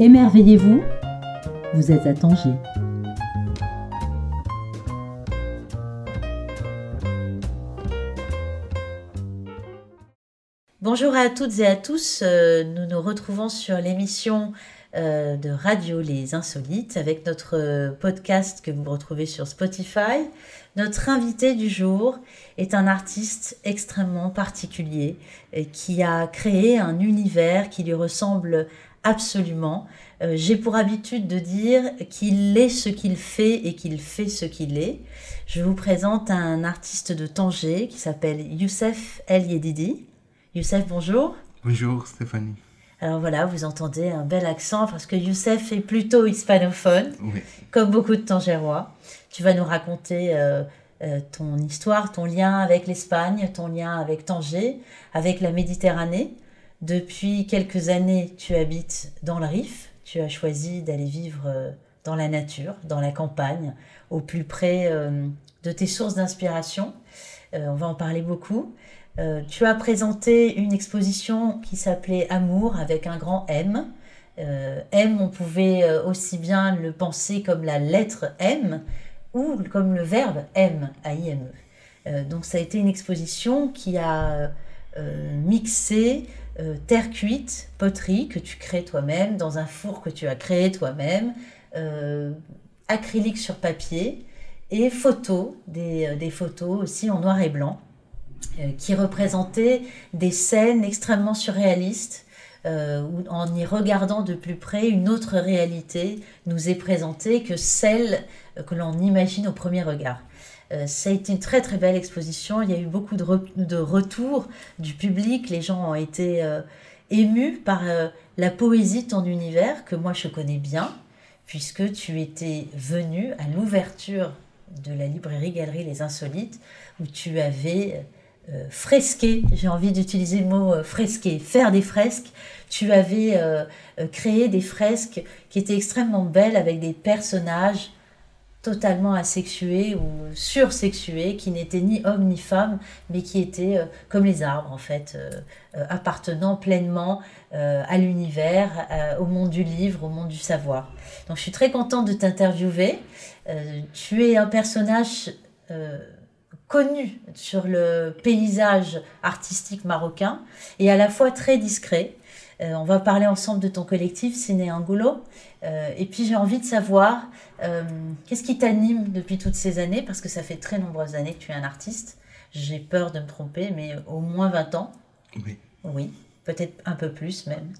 Émerveillez-vous, vous êtes à Tanger. Bonjour à toutes et à tous, euh, nous nous retrouvons sur l'émission euh, de Radio Les Insolites avec notre podcast que vous retrouvez sur Spotify. Notre invité du jour est un artiste extrêmement particulier euh, qui a créé un univers qui lui ressemble absolument. Euh, j'ai pour habitude de dire qu'il est ce qu'il fait et qu'il fait ce qu'il est. Je vous présente un artiste de Tanger qui s'appelle Youssef El Yedidi. Youssef, bonjour. Bonjour Stéphanie. Alors voilà, vous entendez un bel accent parce que Youssef est plutôt hispanophone, comme beaucoup de Tangérois. Tu vas nous raconter euh, euh, ton histoire, ton lien avec l'Espagne, ton lien avec Tanger, avec la Méditerranée. Depuis quelques années, tu habites dans le Rif. Tu as choisi d'aller vivre euh, dans la nature, dans la campagne, au plus près euh, de tes sources d'inspiration. on va en parler beaucoup. tu as présenté une exposition qui s'appelait Amour avec un grand M. M, on pouvait aussi bien le penser comme la lettre M ou comme le verbe M, A-I-M-E. donc ça a été une exposition qui a mixé euh, terre cuite, poterie que tu crées toi-même, dans un four que tu as créé toi-même, euh, acrylique sur papier et photos, euh, des, photos aussi en noir et blanc, qui représentaient des scènes extrêmement surréalistes. où en y regardant de plus près, une autre réalité nous est présentée que celle que l'on imagine au premier regard. Euh, ça a été une très très belle exposition. Il y a eu beaucoup de, de retours du public. Les gens ont été euh, émus par euh, la poésie de ton univers que moi je connais bien, puisque tu étais venu à l'ouverture de la librairie Galerie Les Insolites, où tu avais fresqué, j'ai envie d'utiliser le mot fresqué, faire des fresques. Tu avais créé des fresques qui étaient extrêmement belles avec des personnages totalement asexués ou sursexués, qui n'étaient ni hommes ni femmes, mais qui étaient euh, comme les arbres en fait, euh, euh, appartenant pleinement à l'univers, au monde du livre, au monde du savoir. Donc je suis très contente de t'interviewer. tu es un personnage connu sur le paysage artistique marocain et à la fois très discret. On va parler ensemble de ton collectif Ciné Angulo. et puis j'ai envie de savoir euh, qu'est-ce qui t'anime depuis toutes ces années? Parce que ça fait très nombreuses années que tu es un artiste. J'ai peur de me tromper, mais au moins 20 ans. Oui. Oui, peut-être un peu plus même.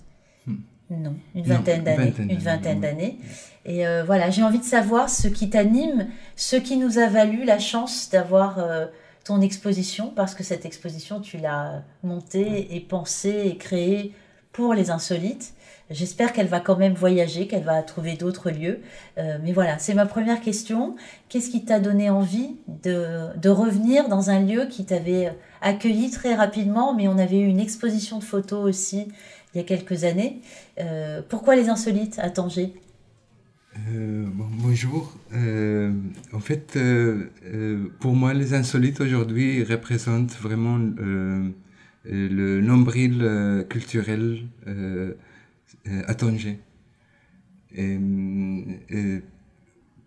Hmm. Non, une vingtaine d'années. Une vingtaine d'années. Et euh, voilà, j'ai envie de savoir ce qui t'anime, ce qui nous a valu la chance d'avoir euh, ton exposition, parce que cette exposition, tu l'as montée et pensée et créée pour les insolites. J'espère qu'elle va quand même voyager, qu'elle va trouver d'autres lieux. Euh, mais voilà, c'est ma première question. Qu'est-ce qui t'a donné envie de, revenir dans un lieu qui t'avait accueilli très rapidement, mais on avait eu une exposition de photos aussi il y a quelques années. Euh, pourquoi les insolites à Tanger? Euh, bonjour. en fait, pour moi, les insolites aujourd'hui représentent vraiment le nombril culturel euh, à Tanger.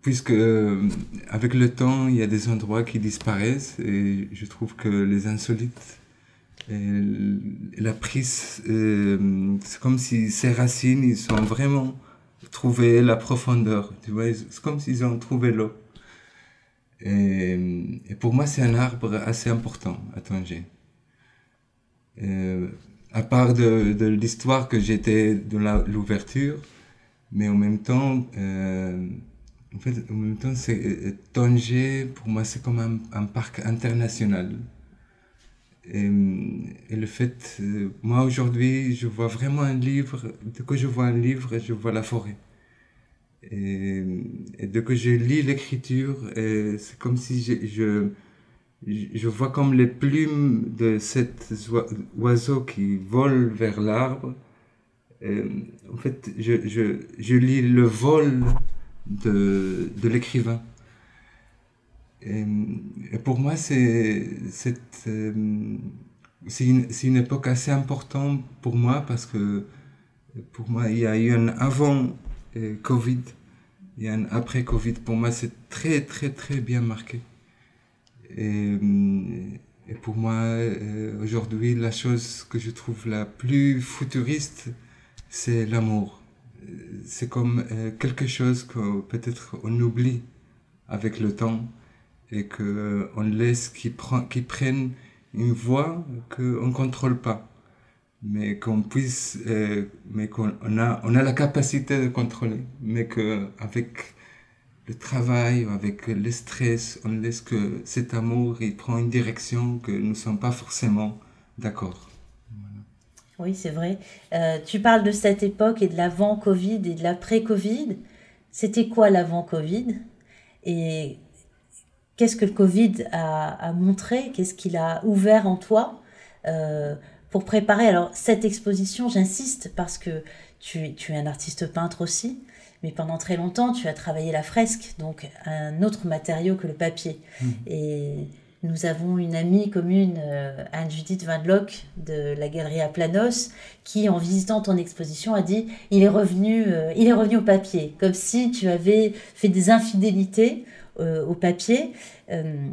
Puisque euh, avec le temps, il y a des endroits qui disparaissent et je trouve que les insolites, la prise, euh, c'est comme si ces racines, ils ont vraiment trouvé la profondeur, tu vois, c'est comme s'ils ont trouvé l'eau. Et, pour moi, c'est un arbre assez important à Tanger à part de, l'histoire que j'étais de l'ouverture, mais en même temps, euh, en fait, en même temps, c'est euh, Tanger pour moi c'est comme un, parc international. Et, le fait, euh, moi aujourd'hui, je vois vraiment un livre. Dès que je vois un livre, je vois la forêt. Et, et dès que je lis l'écriture, c'est comme si je je vois comme les plumes de cet oiseau qui vole vers l'arbre. En fait, je, lis le vol de, l'écrivain. Et, pour moi, c'est euh, une, une, époque assez importante pour moi parce que pour moi, il y a eu un avant euh, Covid, a un après Covid. Pour moi, c'est très, très, très bien marqué. Et, et pour moi, aujourd'hui, la chose que je trouve la plus futuriste, c'est l'amour. C'est comme quelque chose que peut-être on oublie avec le temps et qu'on laisse qu'ils prennent une voie qu'on ne contrôle pas, mais qu'on puisse, euh, mais qu'on a, on a la capacité de contrôler, mais qu'avec le travail, avec le stress, on laisse que cet amour, il prend une direction que nous ne sommes pas forcément d'accord. Oui, c'est vrai. Euh, tu parles de cette époque et de l'avant-Covid et de l'après-Covid. C'était quoi l'avant-Covid Et qu'est-ce que le Covid a, montré, qu'est-ce qu'il a ouvert en toi euh, pour préparer? Alors, cette exposition, j'insiste parce que tu, es un artiste peintre aussi, mais pendant très longtemps, tu as travaillé la fresque, donc un autre matériau que le papier. Mmh. Et nous avons une amie commune, euh, Anne-Judith Van Lock de la galerie à Planos, qui, en visitant ton exposition, a dit il est revenu, euh, il est revenu au papier, comme si tu avais fait des infidélités euh, au papier. Euh,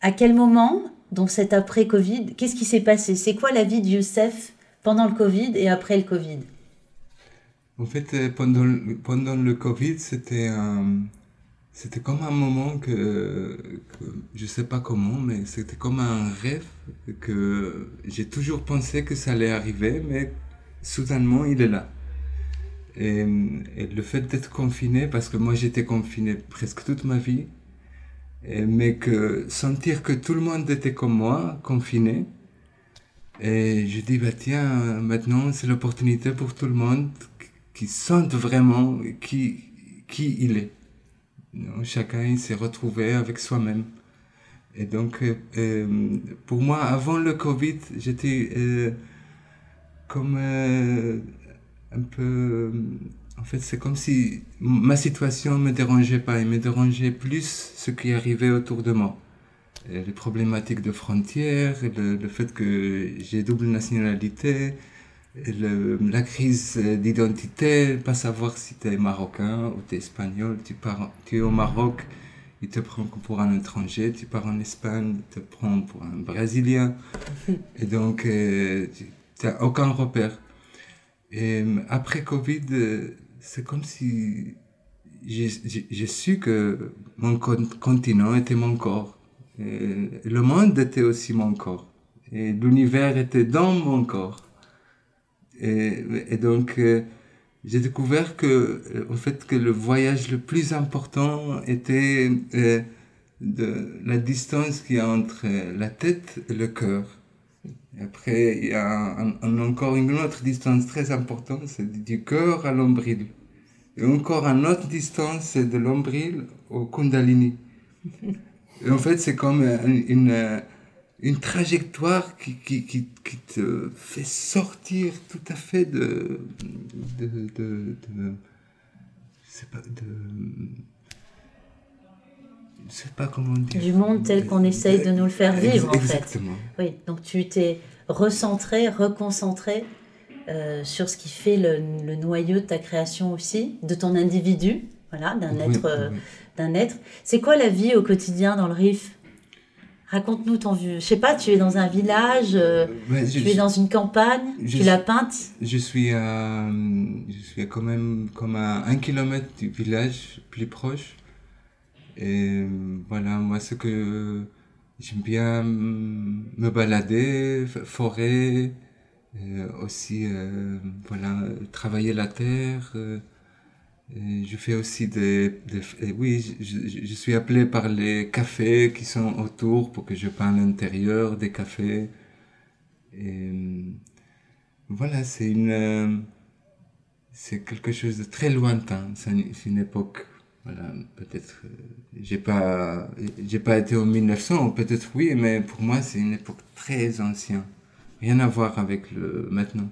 à quel moment, dans cet après-Covid, qu'est-ce qui s'est passé? C'est quoi la vie de Youssef pendant le Covid et après le Covid? En fait, euh, pendant, pendant le Covid, c'était c'était comme un moment que, que je sais pas comment, mais c'était comme un rêve que j'ai toujours pensé que ça allait arriver, mais soudainement il est là. Et, le fait d'être confiné, parce que moi j'étais confiné presque toute ma vie, mais que sentir que tout le monde était comme moi, confiné, et je dis, bah tiens, maintenant c'est l'opportunité pour tout le monde qui sente vraiment qui, qui il est. chacun s'est retrouvé avec soi-même. Et donc, euh, euh, pour moi, avant le Covid, j'étais euh, comme un peu... En fait, c'est comme si ma situation ne me dérangeait pas, il me dérangeait plus ce qui arrivait autour de moi. les problématiques de frontières, le, fait que j'ai double nationalité, la crise d'identité, pas savoir si tu es marocain ou tu es espagnol, tu, pars, tu es au Maroc, il te prend pour un étranger, tu pars en Espagne, il te prend pour un Brésilien, et donc euh, tu n'as aucun repère. Euh, après Covid, euh, c'est comme si j'ai su que mon continent était mon corps. Et le monde était aussi mon corps. Et l'univers était dans mon corps. Et, donc, euh, j'ai découvert que, en fait, que le voyage le plus important était de la distance qu'il y a entre la tête et le cœur. Après, il y a encore une autre distance très importante, c'est du cœur à l'ombril. Et encore une autre distance, c'est de l'ombril au Kundalini. Et en fait, c'est comme une, trajectoire qui, qui, qui, qui, te fait sortir tout à fait de. de, de, de, pas, de je sais pas comment dire. Du monde tel qu'on essaye de nous le faire vivre, en fait. Oui, donc tu t'es recentré, reconcentré euh, sur ce qui fait le, noyau de ta création aussi, de ton individu, voilà, d'un être. Euh, d'un être. C'est quoi la vie au quotidien dans le Rif Raconte-nous ton vue. Je sais pas, tu es dans un village, euh, tu es dans une campagne, tu la peinte Je suis à, je suis quand même comme à un kilomètre du village plus proche. Et voilà, moi, ce que j'aime bien me balader, forêt, euh, aussi, euh, voilà, travailler la terre. Euh, je fais aussi des, oui, je, suis appelé par les cafés qui sont autour pour que je peins l'intérieur des cafés. Et voilà, c'est une, c'est quelque chose de très lointain. C'est une époque voilà, peut-être, euh, j'ai pas, j'ai pas été au 1900, peut-être oui, mais pour moi c'est une époque très ancienne. Rien à voir avec le maintenant.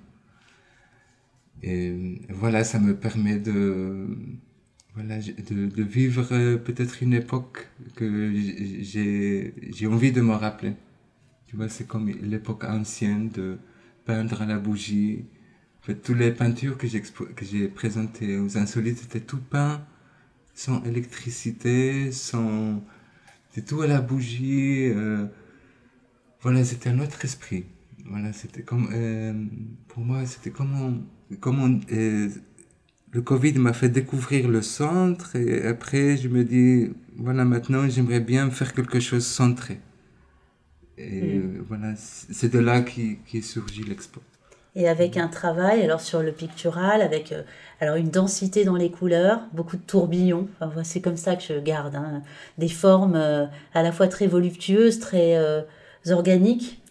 Et voilà, ça me permet de, voilà, de, de vivre euh, peut-être une époque que j'ai, envie de me rappeler. Tu vois, c'est comme l'époque ancienne de peindre à la bougie, fait, toutes les peintures que j'ai présentées aux insolites étaient tout peint sans électricité, sans. C'était tout à la bougie. Euh, voilà, c'était un autre esprit. Voilà, c'était comme. Euh, pour moi, c'était comme. comme euh, le Covid m'a fait découvrir le centre et après, je me dis, voilà, maintenant, j'aimerais bien faire quelque chose centré. Et mm. voilà, c'est de là qui, qui est surgi l'expo et avec un travail alors sur le pictural, avec euh, alors une densité dans les couleurs, beaucoup de tourbillons. Enfin, c'est comme ça que je garde hein. des formes euh, à la fois très voluptueuses, très euh, organiques.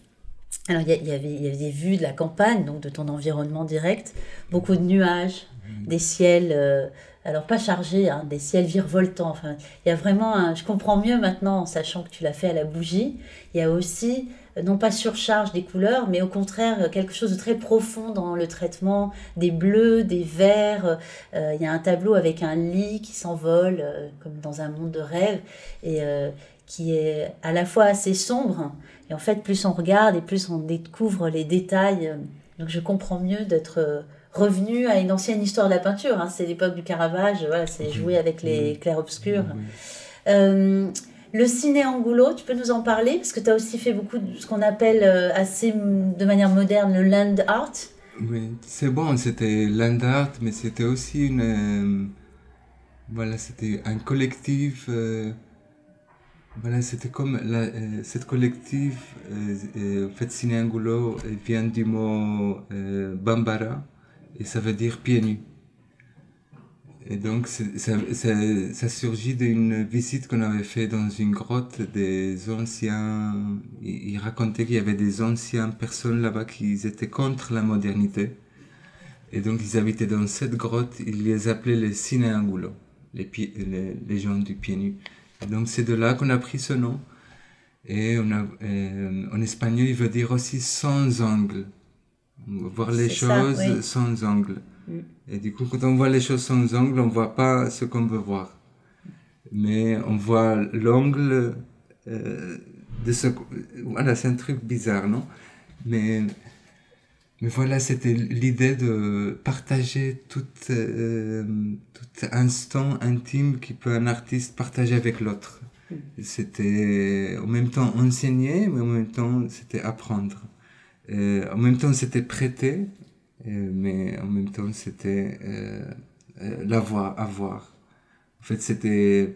Alors il y, y, avait, il y avait des vues de la campagne, donc de ton environnement direct, beaucoup de nuages, mmh. des ciels alors pas chargés, hein, des ciels virevoltants. Enfin, il y a vraiment un, je comprends mieux maintenant en sachant que tu l'as fait à la bougie. Il y a aussi non pas surcharge des couleurs, mais au contraire quelque chose de très profond dans le traitement des bleus, des verts. Euh, il y a un tableau avec un lit qui s'envole euh, comme dans un monde de rêve et euh, qui est à la fois assez sombre. Et en fait, plus on regarde et plus on découvre les détails. Donc je comprends mieux d'être revenu à une ancienne histoire de la peinture. Hein. C'est l'époque du Caravage, voilà, c'est jouer avec les clairs-obscurs. Le ciné Angulo, tu peux nous en parler? Parce que tu as aussi fait beaucoup de ce qu'on appelle euh, assez de manière moderne le land art. Oui, c'est bon, c'était land art, mais c'était aussi une. Euh, voilà, c'était un collectif. Euh, voilà, c'était comme la, cette collectif, en fait, Ciné Angulo vient du mot Bambara et ça veut dire pieds nus. Et donc, ça, surgit d'une visite qu'on avait fait dans une grotte des anciens. Il, racontait qu'il y avait des anciennes personnes là-bas qui étaient contre la modernité. Et donc, ils habitaient dans cette grotte. Ils les appelaient les cinéangulos, les, les, les gens du pied nu. Et donc, c'est de là qu'on a pris ce nom. Et on a, euh, en espagnol, il veut dire aussi sans angle. Voir les choses sans angle. Mm. Et du coup, quand on voit les choses sans angle, on voit pas ce qu'on veut voir. Mais on voit l'angle euh, de ce... Voilà, c'est un truc bizarre, non? Mais, mais voilà, c'était l'idée de partager tout, euh, tout instant intime qui peut un artiste partager avec l'autre. Mm. C'était en même temps enseigner, mais en même temps c'était apprendre. Euh, en même temps c'était prêter, euh, mais en même temps, c'était l'avoir, avoir. En fait, c'était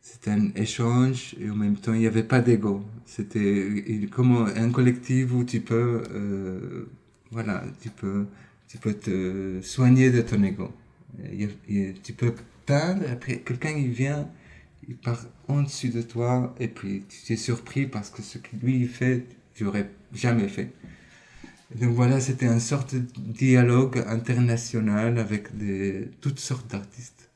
c'était un échange et en même temps il n'y avait pas d'ego c'était comme un collectif où tu peux voilà tu peux tu peux te soigner de ton ego. Tu peux et après quelqu'un il vient il part en dessus de toi et puis tu es surpris parce que ce que lui il fait tu n'aurais jamais fait. Donc voilà, c'était une sorte de dialogue international avec des, toutes sortes d'artistes.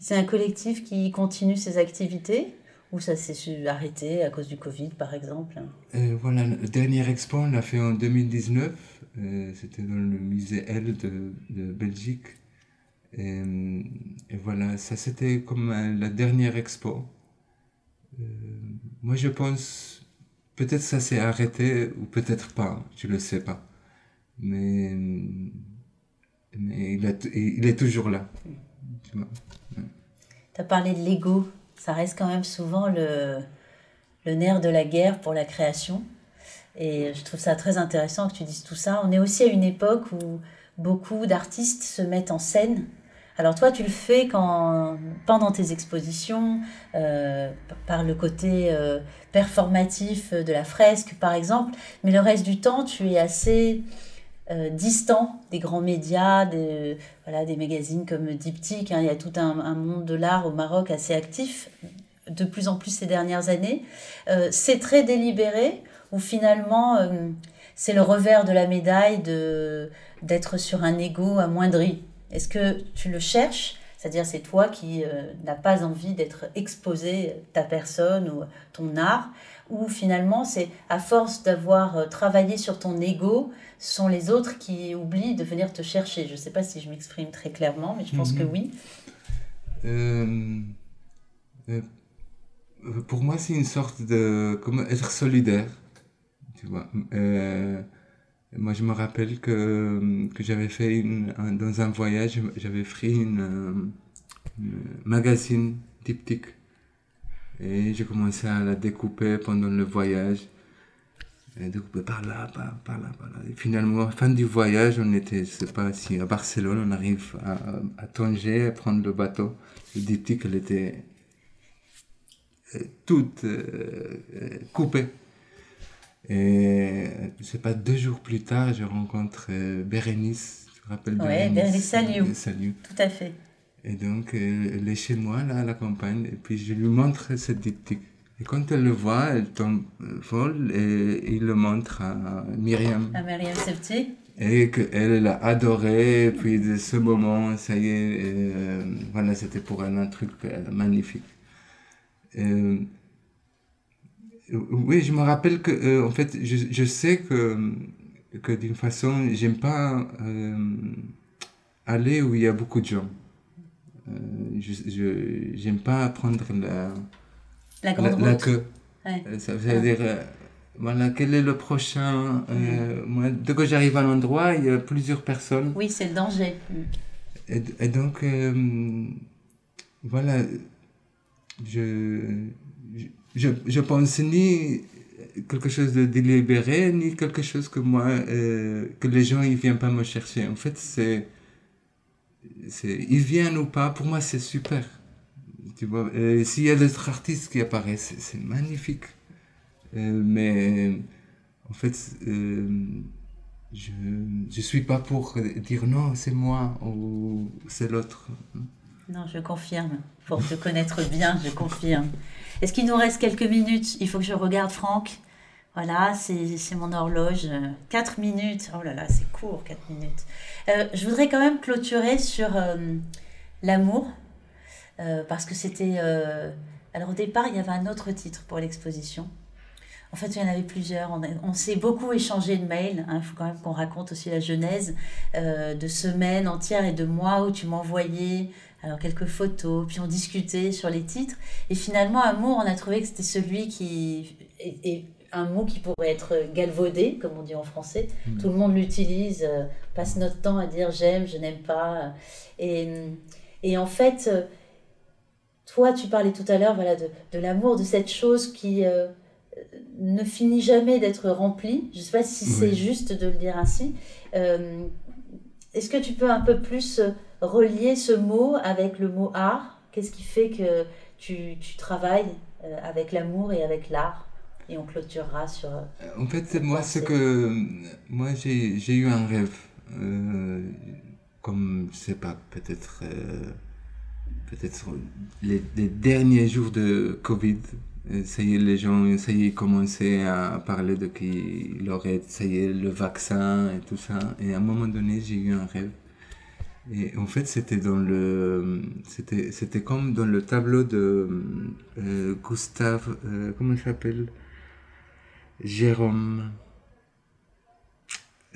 C'est un collectif qui continue ses activités? Ou ça s'est arrêté à cause du Covid par exemple euh, Voilà, le dernier expo, on l'a fait en 2019. Euh, c'était dans le musée L de, de Belgique. Et, et, voilà, ça c'était comme la dernière expo. Euh, moi je pense Peut-être ça s'est arrêté ou peut-être pas, je le sais pas. Mais, mais il, il est toujours là. Tu as parlé de l'ego. Ça reste quand même souvent le, le nerf de la guerre pour la création. Et je trouve ça très intéressant que tu dises tout ça. On est aussi à une époque où beaucoup d'artistes se mettent en scène alors toi, tu le fais quand, pendant tes expositions, euh, par le côté euh, performatif de la fresque, par exemple, mais le reste du temps, tu es assez euh, distant des grands médias, des, voilà, des magazines comme Diptyque. Hein. il y a tout un, monde de l'art au Maroc assez actif, de plus en plus ces dernières années. c'est très délibéré, ou finalement, c'est le revers de la médaille de d'être sur un ego amoindri est-ce que tu le cherches? C'est-à-dire c'est toi qui euh, n'as pas envie d'être exposé, ta personne ou ton art ou finalement c'est à force d'avoir euh, travaillé sur ton ego, ce sont les autres qui oublient de venir te chercher. Je ne sais pas si je m'exprime très clairement, mais je pense que mhm. oui. Euh, pour moi, c'est une sorte de... Comment être solidaire, tu vois. Moi, je me rappelle que, que j'avais fait une, dans un voyage, j'avais pris une, magazine diptyque. Et j'ai commencé à la découper pendant le voyage. Et découper par là, par, par là, par là. Et finalement, à la fin du voyage, on était, je sais pas si à Barcelone, on arrive à, à Tanger, à prendre le bateau. Le diptyque, elle était euh, toute euh, euh, coupée. Et je sais pas, deux jours plus tard, je rencontre Bérénice. Tu te rappelles Oui, Bérénice? Salut. Tout à fait. Et donc, elle est chez moi, là, à la campagne, et puis je lui montre cette diptyque. Et quand elle le voit, elle tombe folle et il le montre à Myriam. À Myriam Septi. Et qu'elle, elle a adoré, et puis de ce moment, ça y est, voilà, c'était pour elle un truc magnifique. Euh, oui, je me rappelle que, euh, en fait, je, je, sais que, que d'une façon, j'aime pas euh, aller où il y a beaucoup de gens. Je j'aime pas prendre la, la, grande la, queue. Ça veut dire, voilà, quel est le prochain moi, Dès que j'arrive à l'endroit, il y a plusieurs personnes. Oui, c'est le danger. Et, et donc, voilà je, je, je pense ni quelque chose de délibéré, ni quelque chose que moi, euh, que les gens, ils viennent pas me chercher. En fait, c'est, ils viennent ou pas, pour moi, c'est super. Tu vois, s'il y a d'autres artistes qui apparaissent, c'est magnifique. Euh, mais, en fait, euh, je, je suis pas pour dire non, c'est moi ou c'est l'autre. Non, je confirme. Pour te connaître bien, je confirme. Est-ce qu'il nous reste quelques minutes? Il faut que je regarde Franck. Voilà, c'est mon horloge. Quatre minutes. Oh là là, c'est court, quatre minutes. Euh, je voudrais quand même clôturer sur euh, l'amour. Euh, parce que c'était... alors au départ, il y avait un autre titre pour l'exposition. En fait, il y en avait plusieurs. On, s'est beaucoup échangé de mails. Hein. Il faut quand même qu'on raconte aussi la genèse de semaines entières et de mois où tu m'envoyais alors quelques photos, puis on discutait sur les titres. Et finalement, amour, on a trouvé que c'était celui qui est, un mot qui pourrait être galvaudé, comme on dit en français. Hmm. Tout le monde l'utilise, euh, passe notre temps à dire j'aime, je n'aime pas. Et, et, en fait, toi, tu parlais tout à l'heure voilà, de, de l'amour, de cette chose qui euh, ne finit jamais d'être remplie. Je ne sais pas si c'est juste de le dire ainsi. Euh, est-ce que tu peux un peu plus relier ce mot avec le mot art? Qu'est-ce qui fait que tu, tu travailles euh, avec l'amour et avec l'art? Et on clôturera sur... Euh, en fait, moi, c'est que... Moi, j'ai eu un rêve. Euh, comme, je sais pas, peut-être... peut-être les, les, derniers jours de Covid, ça y est, les gens, ça y est, commençaient à parler de qu'il aurait, ça y est, le vaccin et tout ça. Et à un moment donné, j'ai eu un rêve et en fait, c'était dans le, c'était, c'était comme dans le tableau de euh, Gustave, euh, comment il s'appelle? Jérôme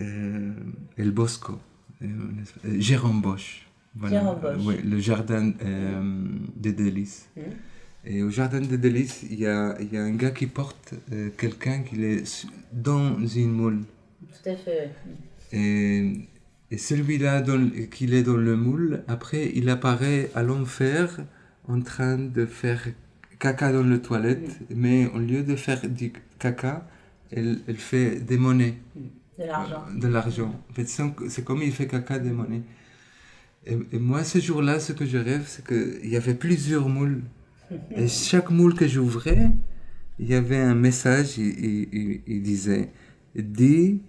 euh, El Bosco, euh, Jérôme Bosch. Voilà. Jérôme Bosch. Oui, le jardin des délices. Mmh. Et au jardin des délices, il y a, y a un gars qui porte quelqu'un qui est dans une moule. Tout à fait. Et et celui-là qu'il est dans le moule, après, il apparaît à l'enfer en train de faire caca dans le toilette, mais au lieu de faire du caca, elle, elle fait des monnaies. De l'argent. De l'argent. En fait, c'est comme il fait caca des monnaies. Et, moi, ce jour-là, ce que je rêve, c'est qu'il y avait plusieurs moules. Et chaque moule que j'ouvrais, il y avait un message, il, il, il disait, dis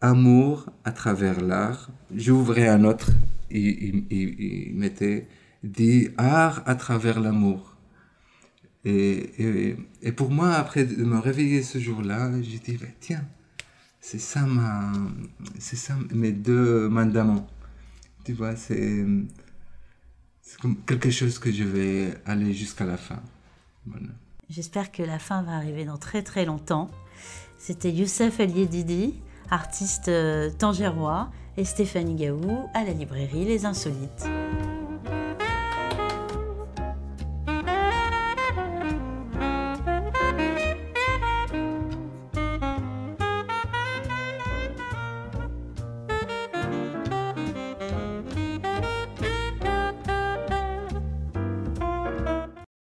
amour à travers l'art. J'ouvrais un autre, il, il, mettait dit art à travers l'amour. Et, et, pour moi, après de me réveiller ce jour-là, j'ai dit, bah, tiens, c'est ça, ma, c'est ça mes deux mandaments. Tu vois, c'est, comme quelque chose que je vais aller jusqu'à la fin. J'espère que la fin va arriver dans très très longtemps. C'était Youssef El Didi artiste euh, tangérois, et Stéphanie Gaou à la librairie Les Insolites.